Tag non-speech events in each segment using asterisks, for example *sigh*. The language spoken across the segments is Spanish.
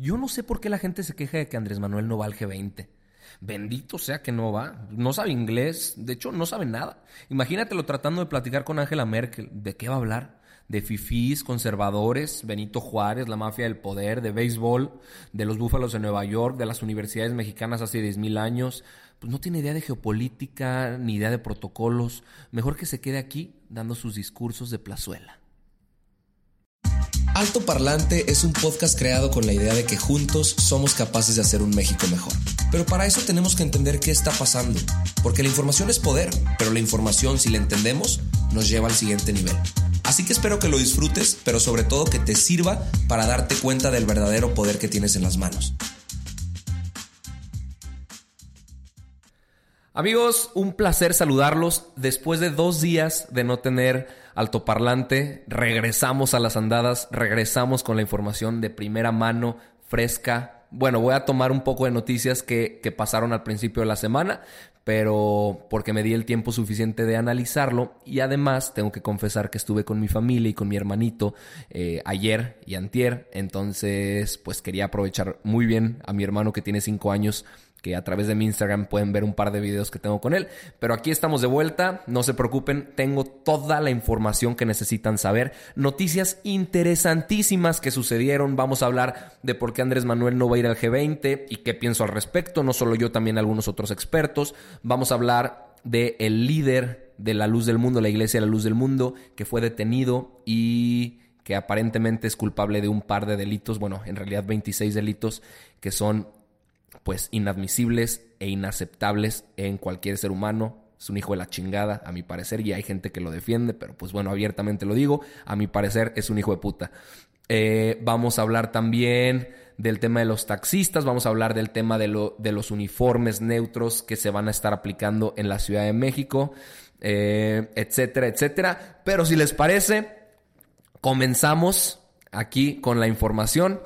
Yo no sé por qué la gente se queja de que Andrés Manuel no va al G20. Bendito sea que no va. No sabe inglés. De hecho, no sabe nada. Imagínatelo tratando de platicar con Angela Merkel. ¿De qué va a hablar? De fifís, conservadores, Benito Juárez, la mafia del poder, de béisbol, de los búfalos de Nueva York, de las universidades mexicanas hace 10.000 años. Pues no tiene idea de geopolítica ni idea de protocolos. Mejor que se quede aquí dando sus discursos de plazuela. Alto Parlante es un podcast creado con la idea de que juntos somos capaces de hacer un México mejor. Pero para eso tenemos que entender qué está pasando, porque la información es poder, pero la información si la entendemos nos lleva al siguiente nivel. Así que espero que lo disfrutes, pero sobre todo que te sirva para darte cuenta del verdadero poder que tienes en las manos. Amigos, un placer saludarlos. Después de dos días de no tener altoparlante, regresamos a las andadas, regresamos con la información de primera mano, fresca. Bueno, voy a tomar un poco de noticias que, pasaron al principio de la semana, pero porque me di el tiempo suficiente de analizarlo y además tengo que confesar que estuve con mi familia y con mi hermanito eh, ayer y antier, entonces pues quería aprovechar muy bien a mi hermano que tiene cinco años que a través de mi Instagram pueden ver un par de videos que tengo con él. Pero aquí estamos de vuelta, no se preocupen, tengo toda la información que necesitan saber, noticias interesantísimas que sucedieron, vamos a hablar de por qué Andrés Manuel no va a ir al G20 y qué pienso al respecto, no solo yo, también algunos otros expertos, vamos a hablar de el líder de la luz del mundo, la iglesia de la luz del mundo, que fue detenido y que aparentemente es culpable de un par de delitos, bueno, en realidad 26 delitos que son pues inadmisibles e inaceptables en cualquier ser humano. Es un hijo de la chingada, a mi parecer, y hay gente que lo defiende, pero pues bueno, abiertamente lo digo, a mi parecer es un hijo de puta. Eh, vamos a hablar también del tema de los taxistas, vamos a hablar del tema de, lo, de los uniformes neutros que se van a estar aplicando en la Ciudad de México, eh, etcétera, etcétera. Pero si les parece, comenzamos aquí con la información.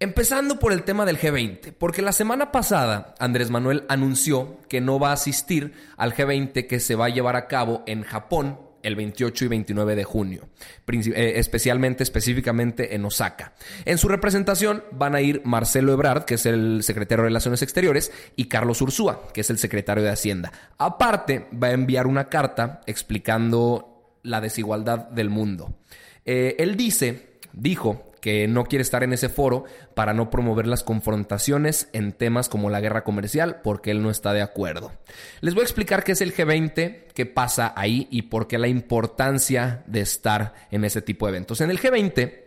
Empezando por el tema del G20, porque la semana pasada Andrés Manuel anunció que no va a asistir al G20 que se va a llevar a cabo en Japón el 28 y 29 de junio, eh, especialmente, específicamente en Osaka. En su representación van a ir Marcelo Ebrard, que es el secretario de Relaciones Exteriores, y Carlos Ursúa, que es el secretario de Hacienda. Aparte, va a enviar una carta explicando la desigualdad del mundo. Eh, él dice, dijo que no quiere estar en ese foro para no promover las confrontaciones en temas como la guerra comercial porque él no está de acuerdo. Les voy a explicar qué es el G20, qué pasa ahí y por qué la importancia de estar en ese tipo de eventos. En el G20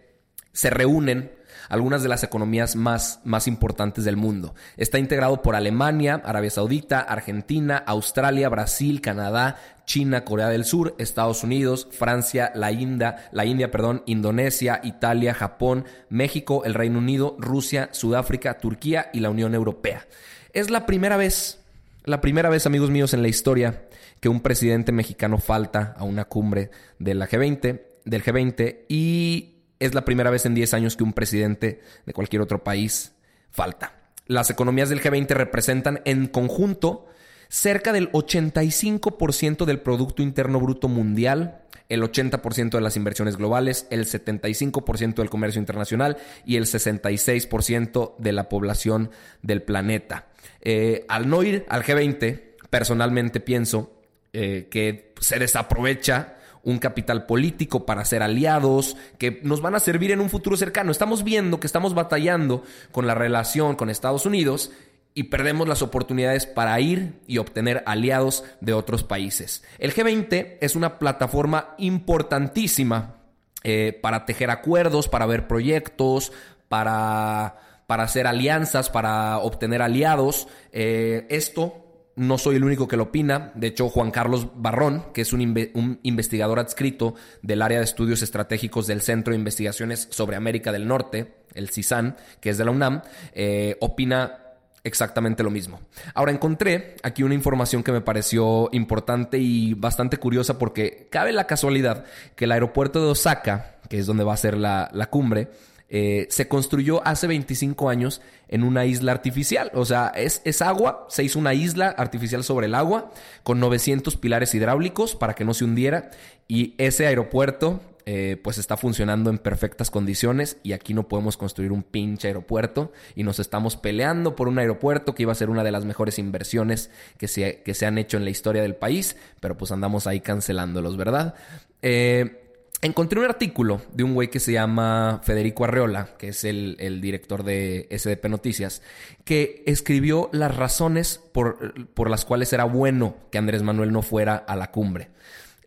se reúnen algunas de las economías más, más importantes del mundo. Está integrado por Alemania, Arabia Saudita, Argentina, Australia, Brasil, Canadá, China, Corea del Sur, Estados Unidos, Francia, la India, la India, perdón, Indonesia, Italia, Japón, México, el Reino Unido, Rusia, Sudáfrica, Turquía y la Unión Europea. Es la primera vez, la primera vez, amigos míos, en la historia que un presidente mexicano falta a una cumbre de la G20, del G20 y es la primera vez en 10 años que un presidente de cualquier otro país falta. Las economías del G20 representan en conjunto cerca del 85% del Producto Interno Bruto Mundial, el 80% de las inversiones globales, el 75% del comercio internacional y el 66% de la población del planeta. Eh, al no ir al G20, personalmente pienso eh, que se desaprovecha un capital político para ser aliados, que nos van a servir en un futuro cercano. Estamos viendo que estamos batallando con la relación con Estados Unidos y perdemos las oportunidades para ir y obtener aliados de otros países. El G20 es una plataforma importantísima eh, para tejer acuerdos, para ver proyectos, para, para hacer alianzas, para obtener aliados. Eh, esto no soy el único que lo opina. De hecho, Juan Carlos Barrón, que es un, investigador adscrito del área de estudios estratégicos del Centro de Investigaciones sobre América del Norte, el CISAN, que es de la UNAM, eh, opina exactamente lo mismo. Ahora encontré aquí una información que me pareció importante y bastante curiosa porque cabe la casualidad que el aeropuerto de Osaka, que es donde va a ser la, la cumbre, eh, se construyó hace 25 años en una isla artificial. O sea, es, es, agua, se hizo una isla artificial sobre el agua con 900 pilares hidráulicos para que no se hundiera y ese aeropuerto eh, pues está funcionando en perfectas condiciones y aquí no podemos construir un pinche aeropuerto y nos estamos peleando por un aeropuerto que iba a ser una de las mejores inversiones que se, que se han hecho en la historia del país, pero pues andamos ahí cancelándolos, ¿verdad? Eh, Encontré un artículo de un güey que se llama Federico Arreola, que es el, director de SDP Noticias, que escribió las razones por, por, las cuales era bueno que Andrés Manuel no fuera a la cumbre.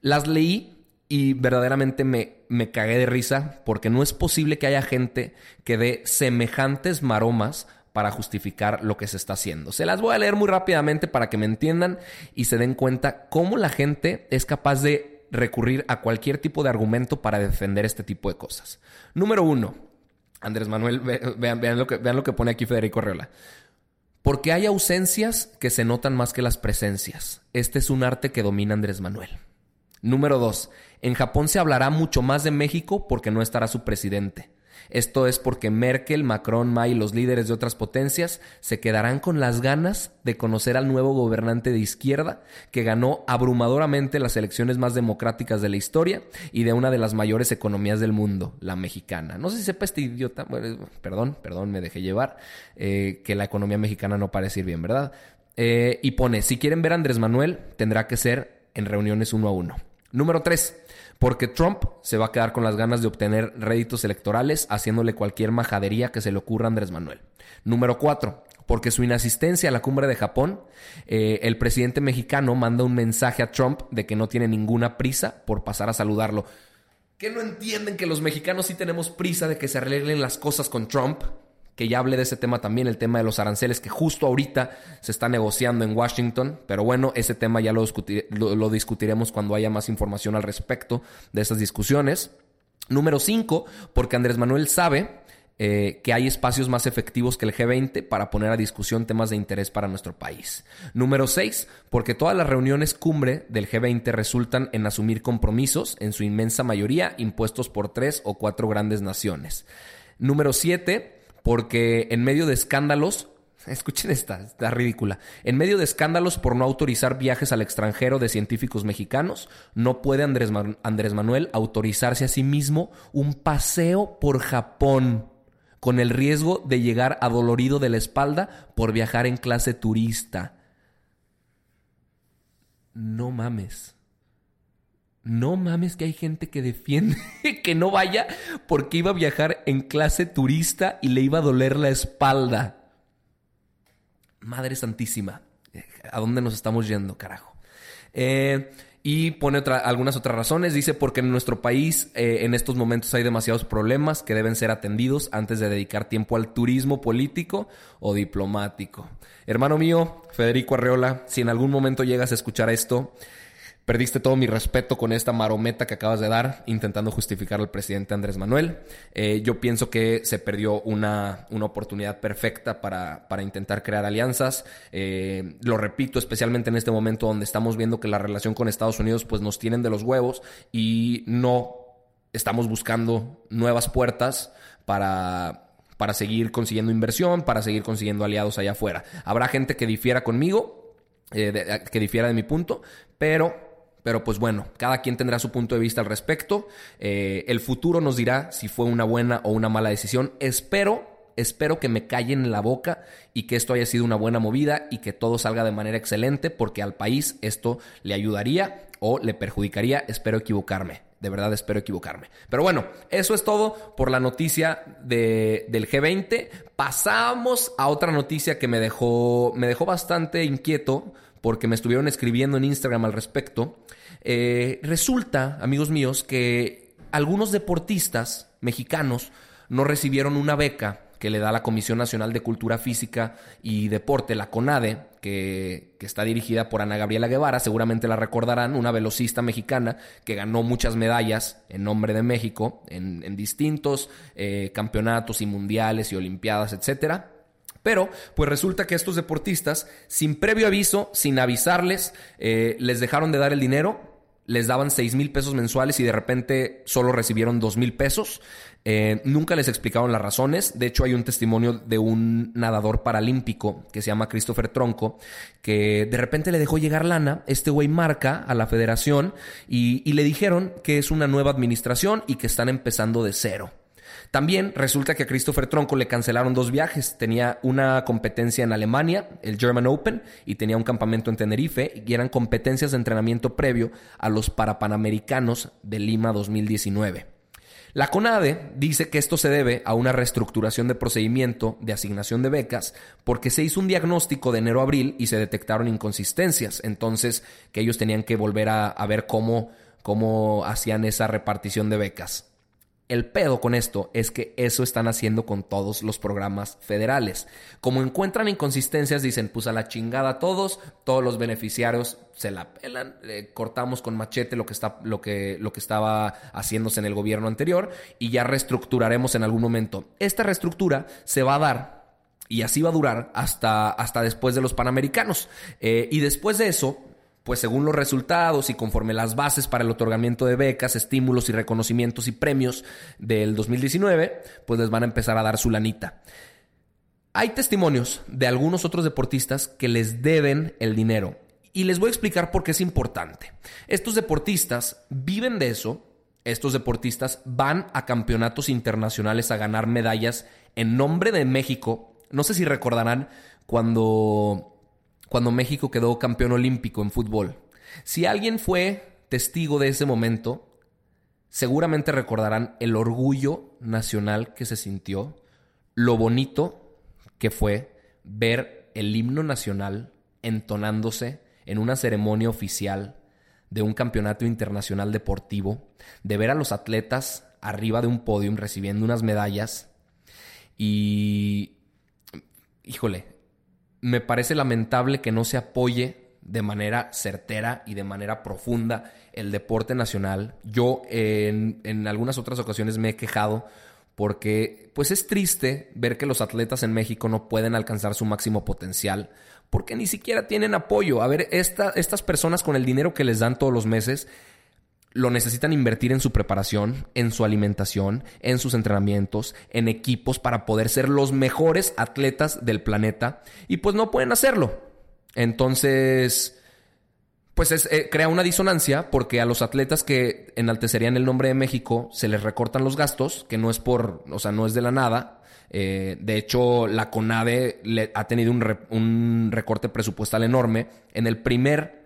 Las leí y verdaderamente me, me cagué de risa porque no es posible que haya gente que dé semejantes maromas para justificar lo que se está haciendo. Se las voy a leer muy rápidamente para que me entiendan y se den cuenta cómo la gente es capaz de recurrir a cualquier tipo de argumento para defender este tipo de cosas. Número uno, Andrés Manuel, vean, lo, que, pone aquí Federico Arreola. Porque hay ausencias que se notan más que las presencias. Este es un arte que domina Andrés Manuel. Número dos, en Japón se hablará mucho más de México porque no estará su presidente. Esto es porque Merkel, Macron, May y los líderes de otras potencias se quedarán con las ganas de conocer al nuevo gobernante de izquierda que ganó abrumadoramente las elecciones más democráticas de la historia y de una de las mayores economías del mundo, la mexicana. No sé si sepa este idiota, perdón, perdón, me dejé llevar, eh, que la economía mexicana no parece ir bien, ¿verdad? Eh, y pone, si quieren ver a Andrés Manuel, tendrá que ser en reuniones uno a uno. Número tres, porque Trump se va a quedar con las ganas de obtener réditos electorales haciéndole cualquier majadería que se le ocurra a Andrés Manuel. Número cuatro, porque su inasistencia a la cumbre de Japón, eh, el presidente mexicano manda un mensaje a Trump de que no tiene ninguna prisa por pasar a saludarlo. ¿Qué no entienden que los mexicanos sí tenemos prisa de que se arreglen las cosas con Trump? Que ya hablé de ese tema también, el tema de los aranceles, que justo ahorita se está negociando en Washington, pero bueno, ese tema ya lo, lo, discutiremos cuando haya más información al respecto de esas discusiones. Número 5, porque Andrés Manuel sabe eh, que hay espacios más efectivos que el G20 para poner a discusión temas de interés para nuestro país. Número 6, porque todas las reuniones cumbre del G20 resultan en asumir compromisos, en su inmensa mayoría impuestos por tres o cuatro grandes naciones. Número 7, porque en medio de escándalos, *laughs* escuchen esta, está ridícula, en medio de escándalos por no autorizar viajes al extranjero de científicos mexicanos, no puede Andrés, Manuel autorizarse a sí mismo un paseo por Japón con el riesgo de llegar adolorido de la espalda por viajar en clase turista. No mames. No mames que hay gente que defiende *laughs* que no vaya porque iba a viajar en clase turista y le iba a doler la espalda. Madre Santísima, ¿a dónde nos estamos yendo, carajo? Eh, y pone algunas otras razones. Dice porque en nuestro país eh, en estos momentos hay demasiados problemas que deben ser atendidos antes de dedicar tiempo al turismo político o diplomático. Hermano mío, Federico Arreola, si en algún momento llegas a escuchar esto, Perdiste todo mi respeto con esta marometa que acabas de dar intentando justificar al presidente Andrés Manuel. Eh, yo pienso que se perdió una, una oportunidad perfecta para, para, intentar crear alianzas. Eh, lo repito, especialmente en este momento donde estamos viendo que la relación con Estados Unidos pues nos tienen de los huevos y no estamos buscando nuevas puertas para, para seguir consiguiendo inversión, para seguir consiguiendo aliados allá afuera. Habrá gente que difiera conmigo, eh, que difiera de mi punto, pero pero pues bueno, cada quien tendrá su punto de vista al respecto. Eh, el futuro nos dirá si fue una buena o una mala decisión. Espero espero que me callen en la boca y que esto haya sido una buena movida y que todo salga de manera excelente porque al país esto le ayudaría o le perjudicaría. Espero equivocarme. De verdad espero equivocarme. Pero bueno, eso es todo por la noticia de, del G20. Pasamos a otra noticia que me dejó, me dejó bastante inquieto porque me estuvieron escribiendo en Instagram al respecto. Eh, resulta, amigos míos, que algunos deportistas mexicanos no recibieron una beca que le da la Comisión Nacional de Cultura Física y Deporte, la CONADE, que, está dirigida por Ana Gabriela Guevara, seguramente la recordarán, una velocista mexicana que ganó muchas medallas en nombre de México en, distintos eh, campeonatos y mundiales y olimpiadas, etcétera. Pero, pues resulta que estos deportistas, sin previo aviso, sin avisarles, eh, les dejaron de dar el dinero les daban 6 mil pesos mensuales y de repente solo recibieron 2 mil pesos. Eh, nunca les explicaron las razones. De hecho, hay un testimonio de un nadador paralímpico que se llama Christopher Tronco, que de repente le dejó llegar lana. Este güey marca a la federación y, y le dijeron que es una nueva administración y que están empezando de cero. También resulta que a Christopher Tronco le cancelaron dos viajes. Tenía una competencia en Alemania, el German Open, y tenía un campamento en Tenerife, y eran competencias de entrenamiento previo a los Parapanamericanos de Lima 2019. La CONADE dice que esto se debe a una reestructuración de procedimiento de asignación de becas porque se hizo un diagnóstico de enero a abril y se detectaron inconsistencias. Entonces, que ellos tenían que volver a, a ver cómo, cómo hacían esa repartición de becas. El pedo con esto es que eso están haciendo con todos los programas federales. Como encuentran inconsistencias, dicen, pues a la chingada todos, todos los beneficiarios se la pelan, cortamos con machete lo que, está, lo, que, lo que estaba haciéndose en el gobierno anterior y ya reestructuraremos en algún momento. Esta reestructura se va a dar y así va a durar hasta, hasta después de los Panamericanos. Eh, y después de eso, pues según los resultados y conforme las bases para el otorgamiento de becas, estímulos y reconocimientos y premios del 2019, pues les van a empezar a dar su lanita. Hay testimonios de algunos otros deportistas que les deben el dinero y les voy a explicar por qué es importante. Estos deportistas viven de eso, estos deportistas van a campeonatos internacionales a ganar medallas en nombre de México. No sé si recordarán cuando cuando México quedó campeón olímpico en fútbol. Si alguien fue testigo de ese momento, seguramente recordarán el orgullo nacional que se sintió, lo bonito que fue ver el himno nacional entonándose en una ceremonia oficial de un campeonato internacional deportivo, de ver a los atletas arriba de un podium recibiendo unas medallas y, híjole, me parece lamentable que no se apoye de manera certera y de manera profunda el deporte nacional. Yo en, en, algunas otras ocasiones me he quejado porque pues es triste ver que los atletas en México no pueden alcanzar su máximo potencial porque ni siquiera tienen apoyo. A ver, estas personas con el dinero que les dan todos los meses lo necesitan invertir en su preparación, en su alimentación, en sus entrenamientos, en equipos para poder ser los mejores atletas del planeta y pues no pueden hacerlo. Entonces, pues eh, crea una disonancia porque a los atletas que enaltecerían el nombre de México se les recortan los gastos, que no es por, o sea, no es de la nada. Eh, de hecho, la CONADE le, ha tenido un recorte presupuestal enorme. En el primer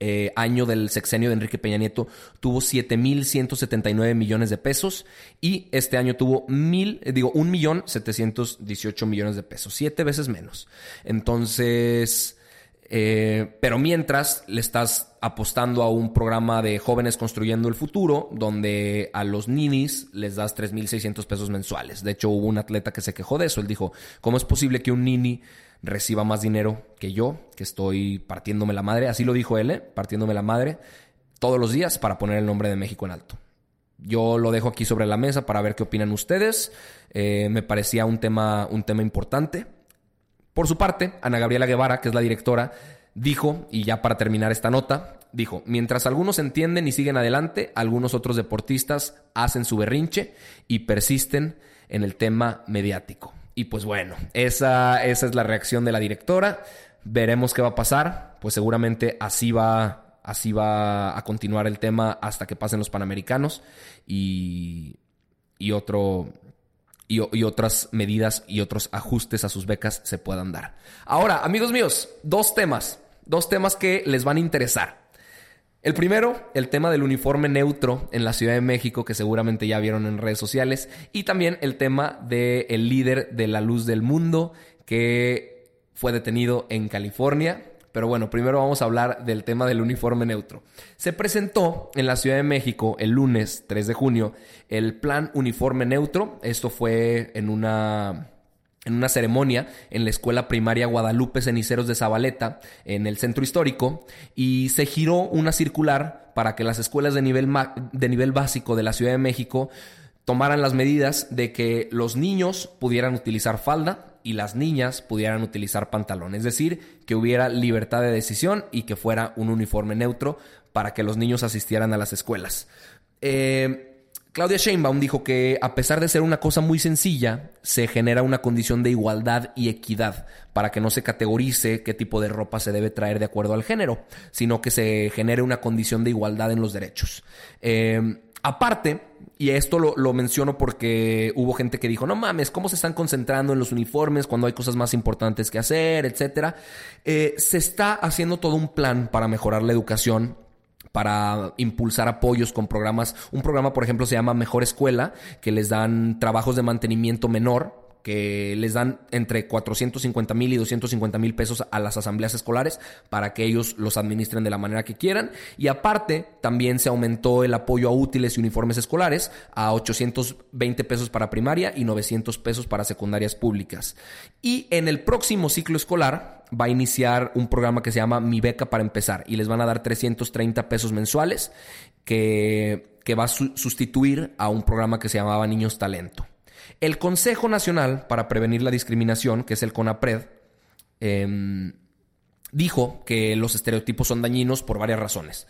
eh, año del sexenio de Enrique Peña Nieto tuvo 7.179 millones de pesos y este año tuvo mil, eh, digo, 1.718 millones de pesos, siete veces menos. Entonces, eh, pero mientras le estás apostando a un programa de jóvenes construyendo el futuro, donde a los ninis les das 3.600 pesos mensuales. De hecho, hubo un atleta que se quejó de eso. Él dijo, ¿cómo es posible que un nini reciba más dinero que yo, que estoy partiéndome la madre, así lo dijo él, ¿eh? partiéndome la madre todos los días para poner el nombre de México en alto. Yo lo dejo aquí sobre la mesa para ver qué opinan ustedes. Eh, me parecía un tema, un tema importante. Por su parte, Ana Gabriela Guevara, que es la directora, dijo, y ya para terminar esta nota, dijo, mientras algunos entienden y siguen adelante, algunos otros deportistas hacen su berrinche y persisten en el tema mediático. Y pues bueno, esa, esa es la reacción de la directora. Veremos qué va a pasar. Pues seguramente así va, así va a continuar el tema hasta que pasen los Panamericanos y, y otro, y, otras medidas y otros ajustes a sus becas se puedan dar. Ahora, amigos míos, dos temas, dos temas que les van a interesar. El primero, el tema del uniforme neutro en la Ciudad de México, que seguramente ya vieron en redes sociales, y también el tema del líder de la luz del mundo, que fue detenido en California. Pero bueno, primero vamos a hablar del tema del uniforme neutro. Se presentó en la Ciudad de México el lunes 3 de junio el plan uniforme neutro. Esto fue en una en una ceremonia en la escuela primaria Guadalupe Ceniceros de Zabaleta, en el centro histórico, y se giró una circular para que las escuelas de nivel, de nivel básico de la Ciudad de México tomaran las medidas de que los niños pudieran utilizar falda y las niñas pudieran utilizar pantalón. Es decir, que hubiera libertad de decisión y que fuera un uniforme neutro para que los niños asistieran a las escuelas. Eh, Claudia Sheinbaum dijo que a pesar de ser una cosa muy sencilla, se genera una condición de igualdad y equidad para que no se categorice qué tipo de ropa se debe traer de acuerdo al género, sino que se genere una condición de igualdad en los derechos. Eh, aparte, y esto lo, menciono porque hubo gente que dijo, no mames, ¿cómo se están concentrando en los uniformes cuando hay cosas más importantes que hacer, etcétera? Eh, se está haciendo todo un plan para mejorar la educación para impulsar apoyos con programas. Un programa, por ejemplo, se llama Mejor Escuela, que les dan trabajos de mantenimiento menor que les dan entre 450 mil y 250 mil pesos a las asambleas escolares para que ellos los administren de la manera que quieran. Y aparte, también se aumentó el apoyo a útiles y uniformes escolares a 820 pesos para primaria y 900 pesos para secundarias públicas. Y en el próximo ciclo escolar va a iniciar un programa que se llama Mi Beca para empezar y les van a dar 330 pesos mensuales que, que va a sustituir a un programa que se llamaba Niños Talento. El Consejo Nacional para Prevenir la Discriminación, que es el CONAPRED, em, dijo que los estereotipos son dañinos por varias razones.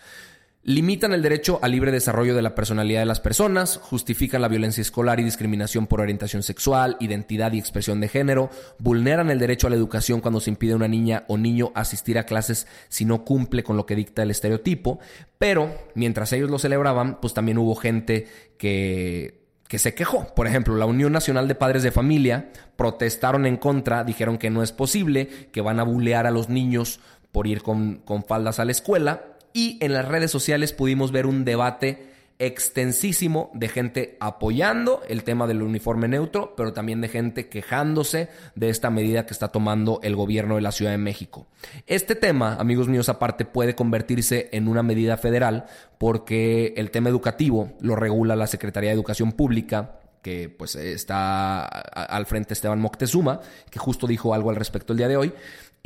Limitan el derecho al libre desarrollo de la personalidad de las personas, justifican la violencia escolar y discriminación por orientación sexual, identidad y expresión de género, vulneran el derecho a la educación cuando se impide a una niña o niño asistir a clases si no cumple con lo que dicta el estereotipo, pero mientras ellos lo celebraban, pues también hubo gente que que se quejó. Por ejemplo, la Unión Nacional de Padres de Familia protestaron en contra, dijeron que no es posible, que van a bulear a los niños por ir con, con faldas a la escuela. Y en las redes sociales pudimos ver un debate extensísimo de gente apoyando el tema del uniforme neutro, pero también de gente quejándose de esta medida que está tomando el gobierno de la Ciudad de México. Este tema, amigos míos, aparte puede convertirse en una medida federal porque el tema educativo lo regula la Secretaría de Educación Pública que pues está al frente Esteban Moctezuma, que justo dijo algo al respecto el día de hoy.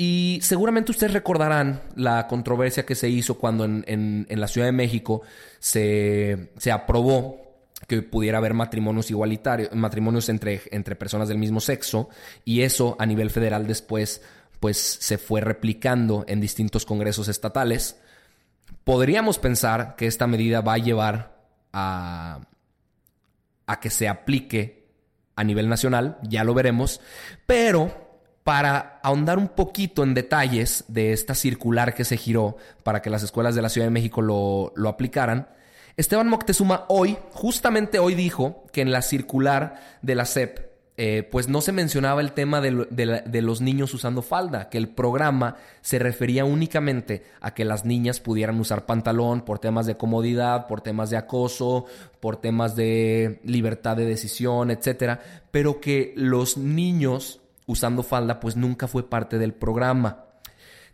Y seguramente ustedes recordarán la controversia que se hizo cuando en, la Ciudad de México se, aprobó que pudiera haber matrimonios igualitarios, matrimonios entre, entre personas del mismo sexo, y eso a nivel federal después pues se fue replicando en distintos congresos estatales. Podríamos pensar que esta medida va a llevar a, a que se aplique a nivel nacional, ya lo veremos, pero para ahondar un poquito en detalles de esta circular que se giró para que las escuelas de la Ciudad de México lo, aplicaran, Esteban Moctezuma hoy, justamente hoy dijo que en la circular de la SEP, eh, pues no se mencionaba el tema de, los niños usando falda, que el programa se refería únicamente a que las niñas pudieran usar pantalón por temas de comodidad, por temas de acoso, por temas de libertad de decisión, etcétera, pero que los niños usando falda, pues nunca fue parte del programa.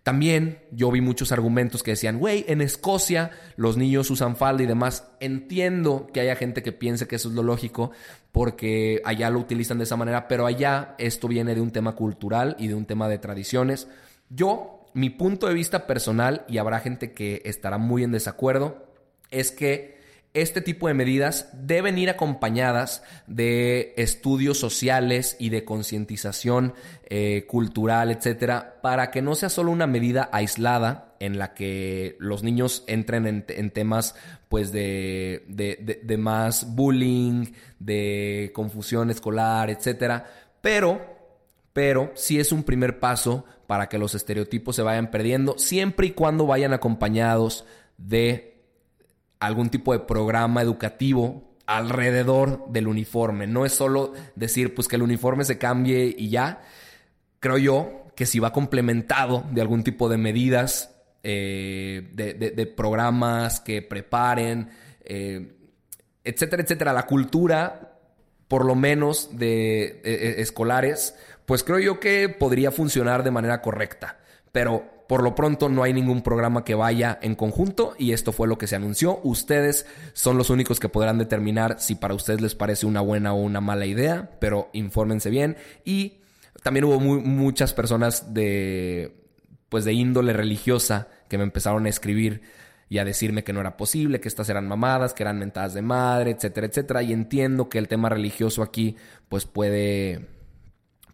También yo vi muchos argumentos que decían, güey, en Escocia los niños usan falda y demás. Entiendo que haya gente que piense que eso es lo lógico porque allá lo utilizan de esa manera, pero allá esto viene de un tema cultural y de un tema de tradiciones. Yo, mi punto de vista personal, y habrá gente que estará muy en desacuerdo, es que este tipo de medidas deben ir acompañadas de estudios sociales y de concientización eh, cultural, etcétera, para que no sea solo una medida aislada en la que los niños entren en, temas pues de, de, más bullying, de confusión escolar, etcétera, pero pero sí es un primer paso para que los estereotipos se vayan perdiendo, siempre y cuando vayan acompañados de algún tipo de programa educativo alrededor del uniforme. No es solo decir pues que el uniforme se cambie y ya. Creo yo que si va complementado de algún tipo de medidas, eh, de, programas que preparen, eh, etcétera, etcétera, la cultura, por lo menos de escolares, pues creo yo que podría funcionar de manera correcta. Pero por lo pronto no hay ningún programa que vaya en conjunto y esto fue lo que se anunció. Ustedes son los únicos que podrán determinar si para ustedes les parece una buena o una mala idea, pero infórmense bien y también hubo muchas personas de, pues de índole religiosa que me empezaron a escribir y a decirme que no era posible, que estas eran mamadas, que eran mentadas de madre, etcétera, etcétera. Y entiendo que el tema religioso aquí, pues puede,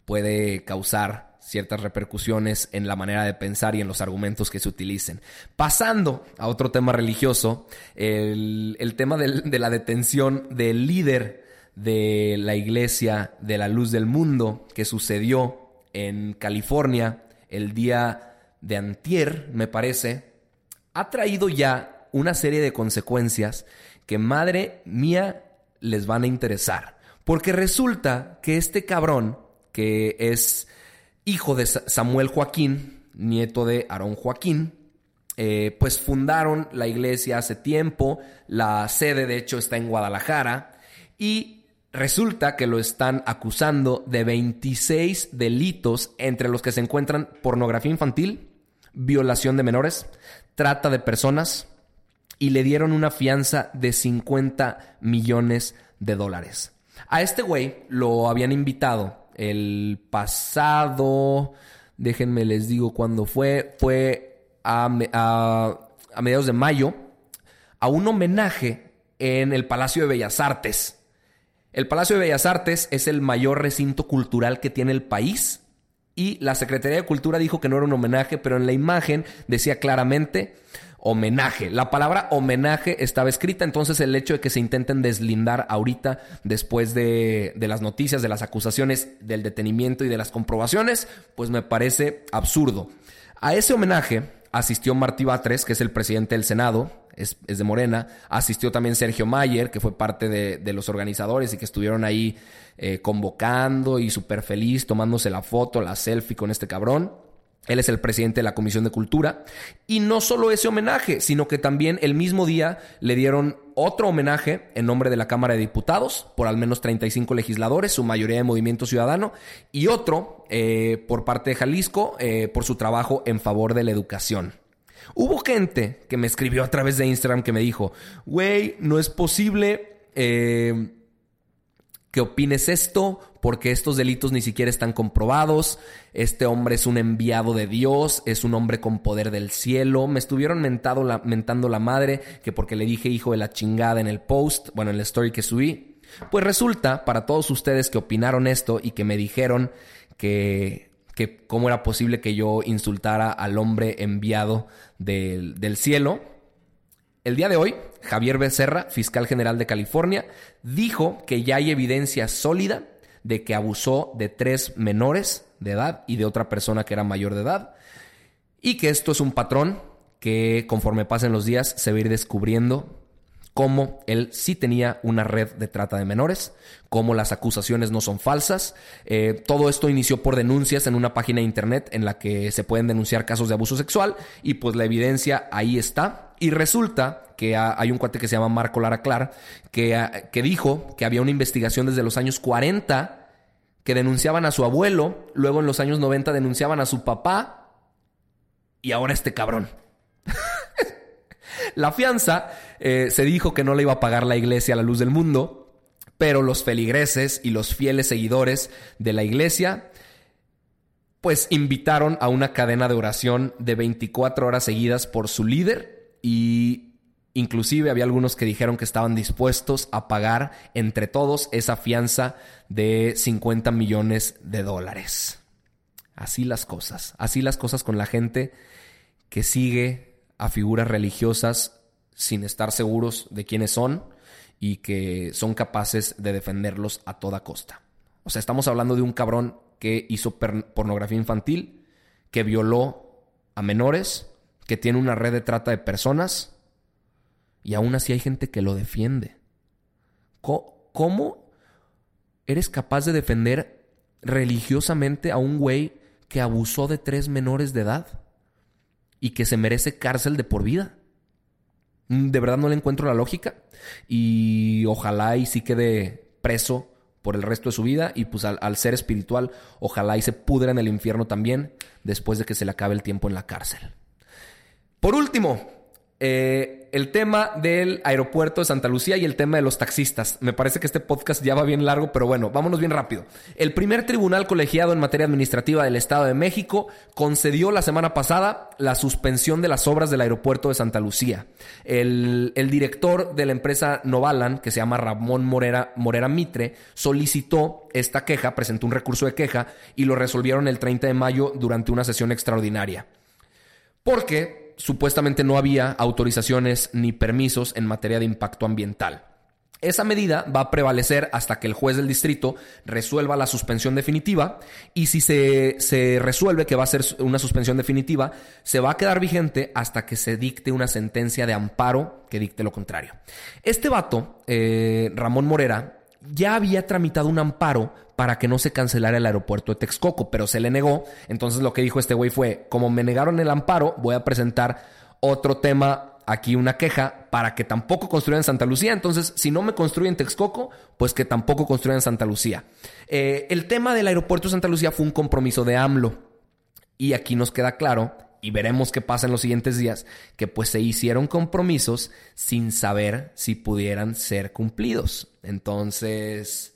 puede causar ciertas repercusiones en la manera de pensar y en los argumentos que se utilicen. Pasando a otro tema religioso, el, tema de la detención del líder de la iglesia de la luz del mundo que sucedió en California el día de antier, me parece, ha traído ya una serie de consecuencias que madre mía les van a interesar. Porque resulta que este cabrón, que es hijo de Samuel Joaquín, nieto de Aarón Joaquín, eh, pues fundaron la iglesia hace tiempo, la sede de hecho está en Guadalajara, y resulta que lo están acusando de 26 delitos, entre los que se encuentran pornografía infantil, violación de menores, trata de personas, y le dieron una fianza de 50 millones de dólares. A este güey lo habían invitado el pasado, déjenme les digo cuándo fue, fue a, a, mediados de mayo, a un homenaje en el Palacio de Bellas Artes. El Palacio de Bellas Artes es el mayor recinto cultural que tiene el país y la Secretaría de Cultura dijo que no era un homenaje, pero en la imagen decía claramente homenaje. La palabra homenaje estaba escrita, entonces el hecho de que se intenten deslindar ahorita después de, de, las noticias, de las acusaciones, del detenimiento y de las comprobaciones, pues me parece absurdo. A ese homenaje asistió Martí Batres, que es el presidente del Senado, es, de Morena, asistió también Sergio Mayer, que fue parte de, los organizadores y que estuvieron ahí eh, convocando y súper feliz, tomándose la foto, la selfie con este cabrón. Él es el presidente de la Comisión de Cultura. Y no solo ese homenaje, sino que también el mismo día le dieron otro homenaje en nombre de la Cámara de Diputados por al menos 35 legisladores, su mayoría de Movimiento Ciudadano, y otro eh, por parte de Jalisco eh, por su trabajo en favor de la educación. Hubo gente que me escribió a través de Instagram que me dijo, güey, no es posible... Eh, que opines esto, porque estos delitos ni siquiera están comprobados. Este hombre es un enviado de Dios, es un hombre con poder del cielo. Me estuvieron mentando la madre que porque le dije hijo de la chingada en el post, bueno, en la story que subí. Pues resulta, para todos ustedes que opinaron esto y que me dijeron que, que cómo era posible que yo insultara al hombre enviado del, del cielo, el día de hoy, Javier Becerra, fiscal general de California, dijo que ya hay evidencia sólida de que abusó de tres menores de edad y de otra persona que era mayor de edad, y que esto es un patrón que conforme pasen los días se va a ir descubriendo cómo él sí tenía una red de trata de menores, cómo las acusaciones no son falsas. Eh, todo esto inició por denuncias en una página de internet en la que se pueden denunciar casos de abuso sexual y pues la evidencia ahí está. Y resulta que hay un cuate que se llama Marco Lara Clar que, que dijo que había una investigación desde los años 40 que denunciaban a su abuelo, luego en los años 90 denunciaban a su papá y ahora este cabrón. *laughs* la fianza eh, se dijo que no le iba a pagar la iglesia a la luz del mundo, pero los feligreses y los fieles seguidores de la iglesia pues invitaron a una cadena de oración de 24 horas seguidas por su líder y inclusive había algunos que dijeron que estaban dispuestos a pagar entre todos esa fianza de 50 millones de dólares. Así las cosas, así las cosas con la gente que sigue a figuras religiosas sin estar seguros de quiénes son y que son capaces de defenderlos a toda costa. O sea, estamos hablando de un cabrón que hizo pornografía infantil, que violó a menores, que tiene una red de trata de personas y aún así hay gente que lo defiende. ¿Cómo eres capaz de defender religiosamente a un güey que abusó de tres menores de edad y que se merece cárcel de por vida? De verdad no le encuentro la lógica y ojalá y sí quede preso por el resto de su vida y pues al, al, ser espiritual ojalá y se pudra en el infierno también después de que se le acabe el tiempo en la cárcel. Por último, Eh, el tema del aeropuerto de Santa Lucía y el tema de los taxistas. Me parece que este podcast ya va bien largo, pero bueno, vámonos bien rápido. El primer tribunal colegiado en materia administrativa del Estado de México concedió la semana pasada la suspensión de las obras del aeropuerto de Santa Lucía. El, director de la empresa Novalan, que se llama Ramón Morera, Morera Mitre, solicitó esta queja, presentó un recurso de queja y lo resolvieron el 30 de mayo durante una sesión extraordinaria. Porque supuestamente no había autorizaciones ni permisos en materia de impacto ambiental. Esa medida va a prevalecer hasta que el juez del distrito resuelva la suspensión definitiva y si se, resuelve que va a ser una suspensión definitiva, se va a quedar vigente hasta que se dicte una sentencia de amparo que dicte lo contrario. Este vato, eh, Ramón Morera, ya había tramitado un amparo para que no se cancelara el aeropuerto de Texcoco, pero se le negó. Entonces lo que dijo este güey fue, como me negaron el amparo, voy a presentar otro tema, aquí una queja, para que tampoco construyan Santa Lucía. Entonces, si no me construyen Texcoco, pues que tampoco construyan Santa Lucía. Eh, el tema del aeropuerto de Santa Lucía fue un compromiso de AMLO. Y aquí nos queda claro y veremos qué pasa en los siguientes días, que pues se hicieron compromisos sin saber si pudieran ser cumplidos. Entonces,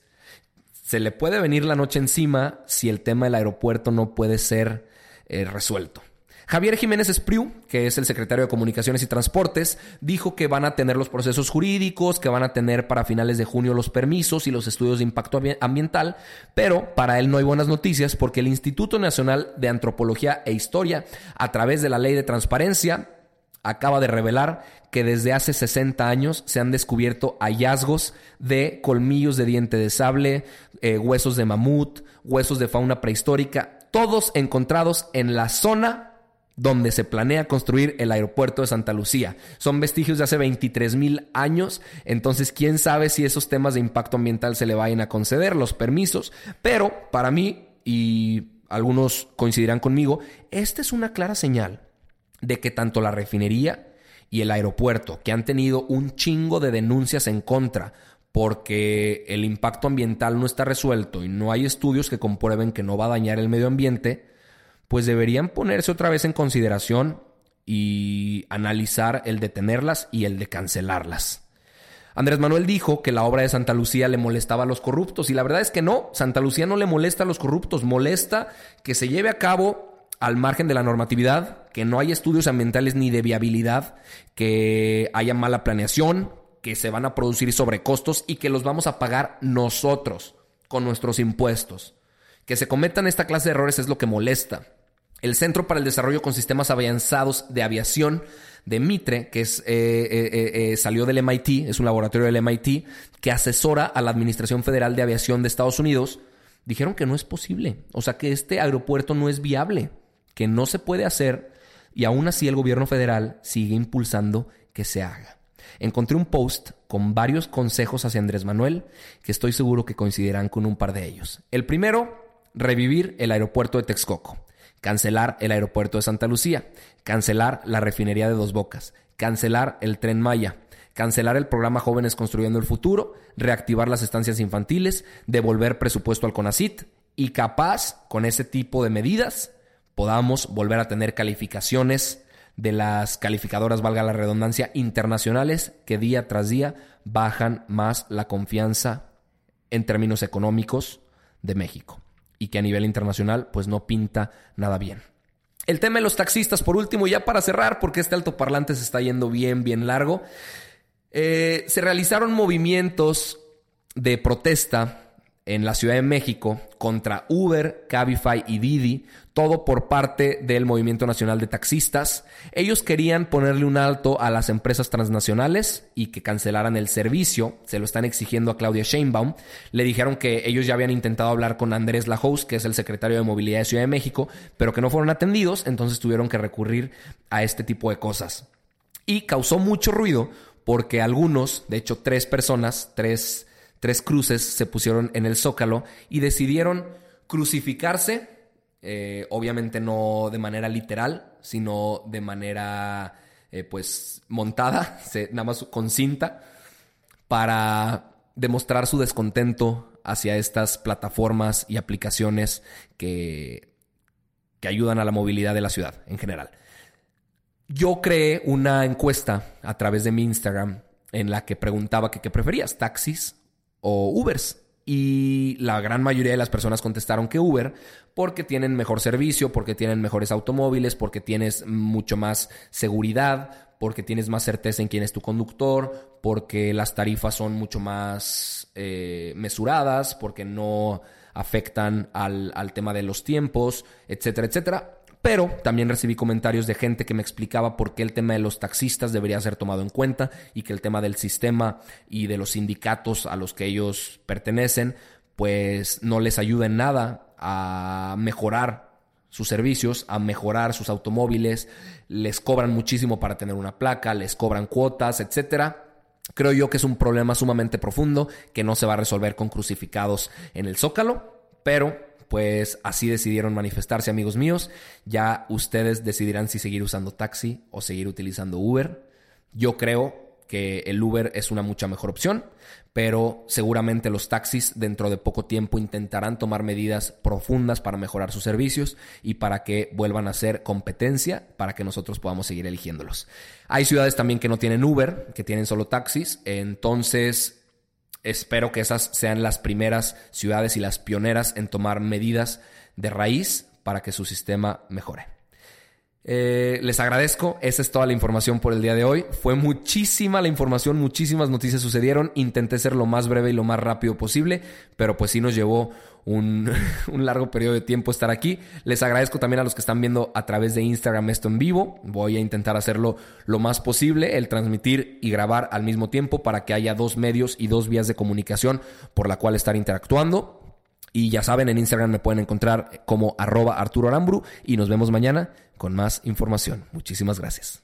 se le puede venir la noche encima si el tema del aeropuerto no puede ser eh, resuelto. Javier Jiménez Espriu, que es el secretario de Comunicaciones y Transportes, dijo que van a tener los procesos jurídicos, que van a tener para finales de junio los permisos y los estudios de impacto ambiental, pero para él no hay buenas noticias porque el Instituto Nacional de Antropología e Historia, a través de la Ley de Transparencia, acaba de revelar que desde hace 60 años se han descubierto hallazgos de colmillos de diente de sable, eh, huesos de mamut, huesos de fauna prehistórica, todos encontrados en la zona donde se planea construir el aeropuerto de Santa Lucía. Son vestigios de hace 23 mil años, entonces quién sabe si esos temas de impacto ambiental se le vayan a conceder, los permisos, pero para mí, y algunos coincidirán conmigo, esta es una clara señal de que tanto la refinería y el aeropuerto, que han tenido un chingo de denuncias en contra, porque el impacto ambiental no está resuelto y no hay estudios que comprueben que no va a dañar el medio ambiente, pues deberían ponerse otra vez en consideración y analizar el detenerlas y el de cancelarlas. Andrés Manuel dijo que la obra de Santa Lucía le molestaba a los corruptos y la verdad es que no, Santa Lucía no le molesta a los corruptos, molesta que se lleve a cabo al margen de la normatividad, que no haya estudios ambientales ni de viabilidad, que haya mala planeación, que se van a producir sobrecostos y que los vamos a pagar nosotros con nuestros impuestos. Que se cometan esta clase de errores es lo que molesta. El Centro para el Desarrollo con Sistemas Avanzados de Aviación de Mitre, que es, eh, eh, eh, salió del MIT, es un laboratorio del MIT, que asesora a la Administración Federal de Aviación de Estados Unidos, dijeron que no es posible. O sea, que este aeropuerto no es viable, que no se puede hacer y aún así el gobierno federal sigue impulsando que se haga. Encontré un post con varios consejos hacia Andrés Manuel que estoy seguro que coincidirán con un par de ellos. El primero, revivir el aeropuerto de Texcoco, cancelar el aeropuerto de Santa Lucía, cancelar la refinería de Dos Bocas, cancelar el tren Maya, cancelar el programa Jóvenes Construyendo el Futuro, reactivar las estancias infantiles, devolver presupuesto al CONACIT y capaz con ese tipo de medidas podamos volver a tener calificaciones de las calificadoras, valga la redundancia, internacionales que día tras día bajan más la confianza en términos económicos de México y que a nivel internacional pues no pinta nada bien. El tema de los taxistas, por último, ya para cerrar, porque este altoparlante se está yendo bien, bien largo. Eh, se realizaron movimientos de protesta en la Ciudad de México contra Uber, Cabify y Didi, todo por parte del Movimiento Nacional de Taxistas. Ellos querían ponerle un alto a las empresas transnacionales y que cancelaran el servicio. Se lo están exigiendo a Claudia Sheinbaum. Le dijeron que ellos ya habían intentado hablar con Andrés Lajous, que es el secretario de Movilidad de Ciudad de México, pero que no fueron atendidos, entonces tuvieron que recurrir a este tipo de cosas. Y causó mucho ruido porque algunos, de hecho tres personas, tres tres cruces se pusieron en el zócalo y decidieron crucificarse, eh, obviamente no de manera literal, sino de manera eh, pues montada, *laughs* nada más con cinta, para demostrar su descontento hacia estas plataformas y aplicaciones que, que ayudan a la movilidad de la ciudad en general. yo creé una encuesta a través de mi Instagram en la que preguntaba que qué preferías, taxis o Ubers. Y la gran mayoría de las personas contestaron que Uber porque tienen mejor servicio, porque tienen mejores automóviles, porque tienes mucho más seguridad, porque tienes más certeza en quién es tu conductor, porque las tarifas son mucho más eh, mesuradas, porque no afectan al, al tema de los tiempos, etcétera, etcétera. Pero también recibí comentarios de gente que me explicaba por qué el tema de los taxistas debería ser tomado en cuenta y que el tema del sistema y de los sindicatos a los que ellos pertenecen, pues no les ayuda en nada a mejorar sus servicios, a mejorar sus automóviles, les cobran muchísimo para tener una placa, les cobran cuotas, etcétera. Creo yo que es un problema sumamente profundo que no se va a resolver con crucificados en el zócalo, pero pues así decidieron manifestarse amigos míos. Ya ustedes decidirán si seguir usando taxi o seguir utilizando Uber. Yo creo que el Uber es una mucha mejor opción, pero seguramente los taxis dentro de poco tiempo intentarán tomar medidas profundas para mejorar sus servicios y para que vuelvan a ser competencia para que nosotros podamos seguir eligiéndolos. Hay ciudades también que no tienen Uber, que tienen solo taxis, entonces espero que esas sean las primeras ciudades y las pioneras en tomar medidas de raíz para que su sistema mejore. Eh, les agradezco, esa es toda la información por el día de hoy. Fue muchísima la información, muchísimas noticias sucedieron. Intenté ser lo más breve y lo más rápido posible, pero pues sí nos llevó un, *laughs* un, largo periodo de tiempo estar aquí. Les agradezco también a los que están viendo a través de Instagram esto en vivo. Voy a intentar hacerlo lo más posible, el transmitir y grabar al mismo tiempo para que haya dos medios y dos vías de comunicación por la cual estar interactuando. Y ya saben, en Instagram me pueden encontrar como arroba Arturo Aramburu y nos vemos mañana con más información. Muchísimas gracias.